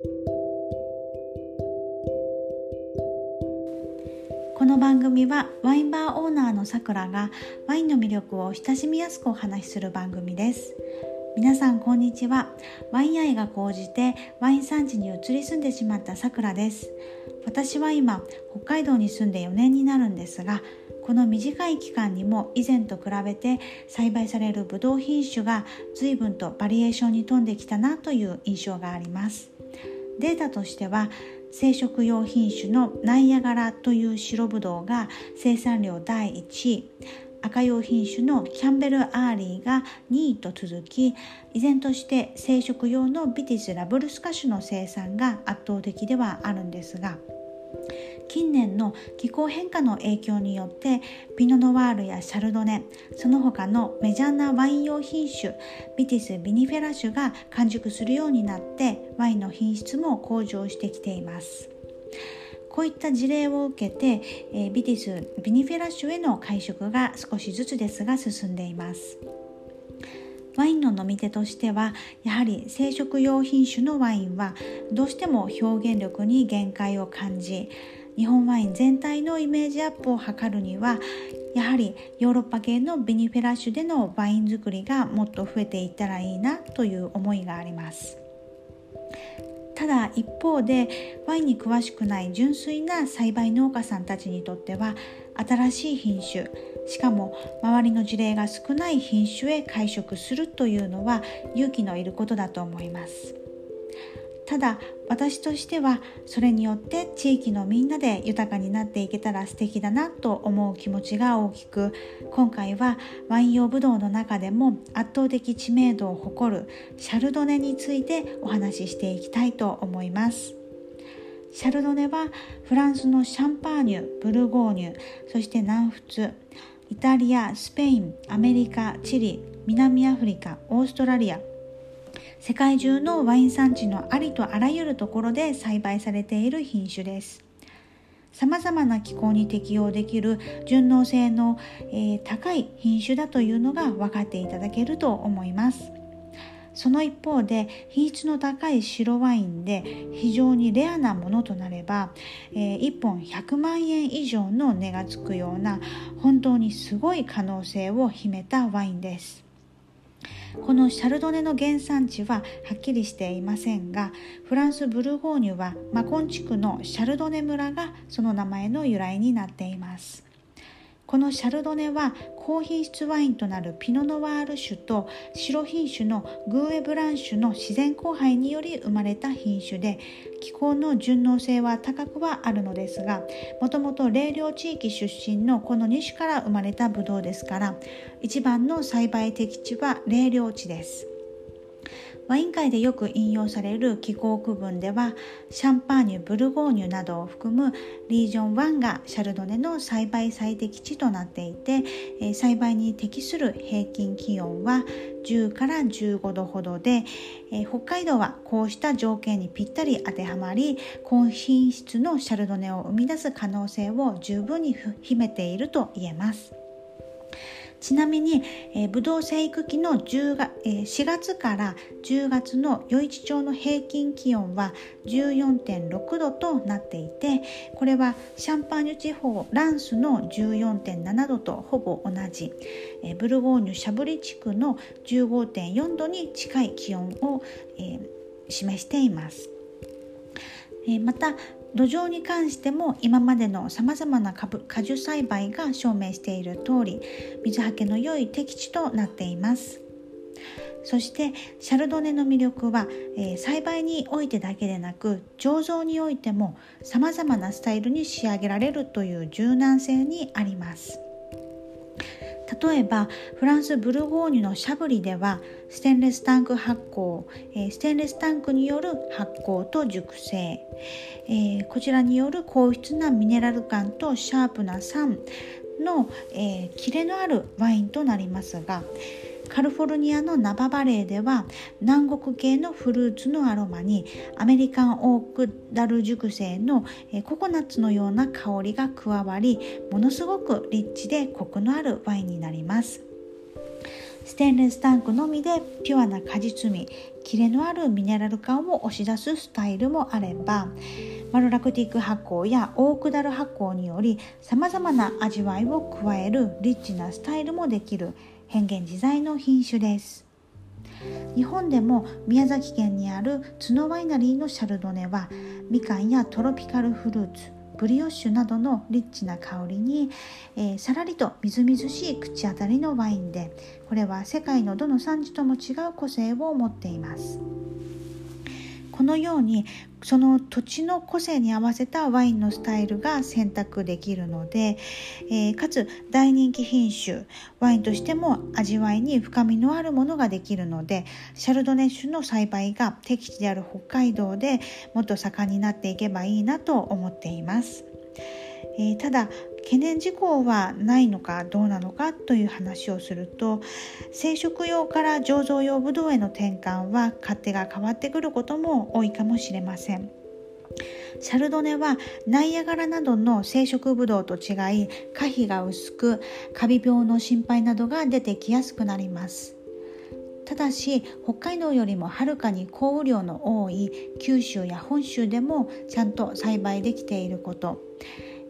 この番組はワインバーオーナーのさくらがワインの魅力を親しみやすくお話しする番組です。皆さんこんにちは。ワイン愛が高じてワイン産地に移り住んでしまったさくらです。私は今北海道に住んで4年になるんですがこの短い期間にも以前と比べて栽培されるブドウ品種が随分とバリエーションに富んできたなという印象があります。データとしては生食用品種のナイアガラという白ぶどうが生産量第1位。赤用品種のキャンベル・アーリーが2位と続き依然として生食用のビティス・ラブルスカ種の生産が圧倒的ではあるんですが近年の気候変化の影響によってピノ・ノワールやシャルドネその他のメジャーなワイン用品種ビティス・ビニフェラ種が完熟するようになってワインの品質も向上してきています。こういった事例を受けて、ビティス・ビニフェラ種への会食が少しずつですが進んでいます。ワインの飲み手としてはやはり生殖用品種のワインはどうしても表現力に限界を感じ日本ワイン全体のイメージアップを図るにはやはりヨーロッパ系のビニフェラ種でのワイン作りがもっと増えていったらいいなという思いがあります。ただ一方でワインに詳しくない純粋な栽培農家さんたちにとっては新しい品種しかも周りの事例が少ない品種へ改植するというのは勇気のいることだと思います。ただ私としてはそれによって地域のみんなで豊かになっていけたら素敵だなと思う気持ちが大きく今回はワイン用ブドウの中でも圧倒的知名度を誇るシャルドネについてお話ししていきたいと思います。シャルドネはフランスのシャンパーニュブルゴーニュそして南仏イタリアスペインアメリカチリ南アフリカオーストラリア世界中のワイン産地のありとあらゆるところで栽培されている品種です。さまざまな気候に適応できる順応性の、えー、高い品種だというのが分かっていただけると思います。その一方で品質の高い白ワインで非常にレアなものとなれば、えー、1本100万円以上の値がつくような本当にすごい可能性を秘めたワインです。このシャルドネの原産地ははっきりしていませんがフランス・ブルゴーニュはマコン地区のシャルドネ村がその名前の由来になっています。このシャルドネは高品質ワインとなるピノノワール種と白品種のグーエブラン種の自然交配により生まれた品種で気候の順応性は高くはあるのですがもともと冷涼地域出身のこの2種から生まれたブドウですから一番の栽培適地は冷涼地です。ワイン界でよく引用される気候区分ではシャンパーニュブルゴーニュなどを含むリージョン1がシャルドネの栽培最適地となっていて栽培に適する平均気温は10から15度ほどで北海道はこうした条件にぴったり当てはまり高品質のシャルドネを生み出す可能性を十分に秘めていると言えます。ちなみに、えー、ブドウ生育期の10が、えー、4月から10月の余市町の平均気温は14.6度となっていてこれはシャンパーニュ地方ランスの14.7度とほぼ同じ、えー、ブルゴーニュシャブリ地区の15.4度に近い気温を、えー、示しています。また土壌に関しても今までのさまざまな果樹栽培が証明している通り水はけの良い適地となっています。そしてシャルドネの魅力は、えー、栽培においてだけでなく醸造においてもさまざまなスタイルに仕上げられるという柔軟性にあります。例えばフランス・ブルゴーニュのシャブリではステンレスタンク発酵、えステンレスタンクによる発酵と熟成、えー、こちらによる高質なミネラル感とシャープな酸の、えー、キレのあるワインとなりますがカリフォルニアのナババレーでは南国系のフルーツのアロマにアメリカンオークダル熟成のココナッツのような香りが加わりものすごくリッチでコクのあるワインになります。ステンレスタンクのみでピュアな果実味キレのあるミネラル感を押し出すスタイルもあればマロラクティック発酵やオークダル発酵によりさまざまな味わいを加えるリッチなスタイルもできる変幻自在の品種です日本でも宮崎県にある角ワイナリーのシャルドネはみかんやトロピカルフルーツブリオッシュなどのリッチな香りに、えー、さらりとみずみずしい口当たりのワインでこれは世界のどの産地とも違う個性を持っています。このようにその土地の個性に合わせたワインのスタイルが選択できるので、えー、かつ大人気品種ワインとしても味わいに深みのあるものができるのでシャルドネ種の栽培が適地である北海道でもっと盛んになっていけばいいなと思っています。えー、ただ懸念事項はないのかどうなのかという話をすると生殖用から醸造用ブドウへの転換は勝手が変わってくることも多いかもしれません。シャルドネはナイアガラなどの生殖ブドウと違い可否が薄くカビ病の心配などが出てきやすくなりますただし北海道よりもはるかに降雨量の多い九州や本州でもちゃんと栽培できていること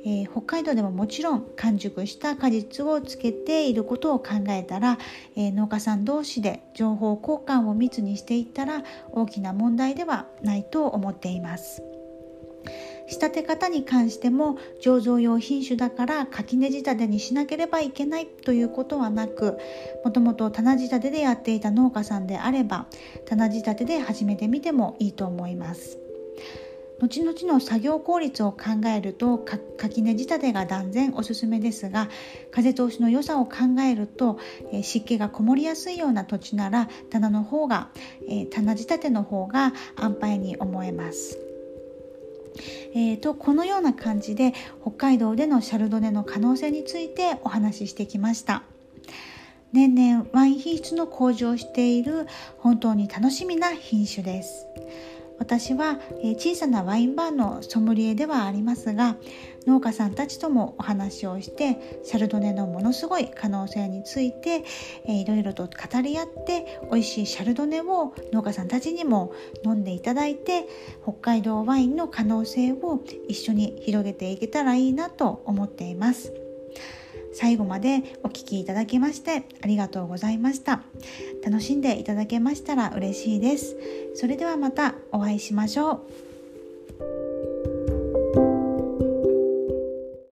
えー、北海道でももちろん完熟した果実をつけていることを考えたら、えー、農家さん同士で情報交換を密にしていったら大きな問題ではないと思っています。仕立て方に関しても醸造用品種だから垣根仕立てにしなければいけないということはなくもともと棚仕立てでやっていた農家さんであれば棚仕立てで始めてみてもいいと思います。後々の作業効率を考えると垣根仕立てが断然おすすめですが風通しの良さを考えると、え湿気がこもりやすいような土地なら棚の方が、え棚仕立ての方が安牌に思えます。えーと、このような感じで北海道でのシャルドネの可能性についてお話ししてきました。年々ワイン品質の向上している本当に楽しみな品種です。私は小さなワインバーのソムリエではありますが農家さんたちともお話をしてシャルドネのものすごい可能性についていろいろと語り合って美味しいシャルドネを農家さんたちにも飲んでいただいて北海道ワインの可能性を一緒に広げていけたらいいなと思っています。最後までお聴きいただきましてありがとうございました。楽しんでいただけましたら嬉しいです。それではまたお会いしましょう。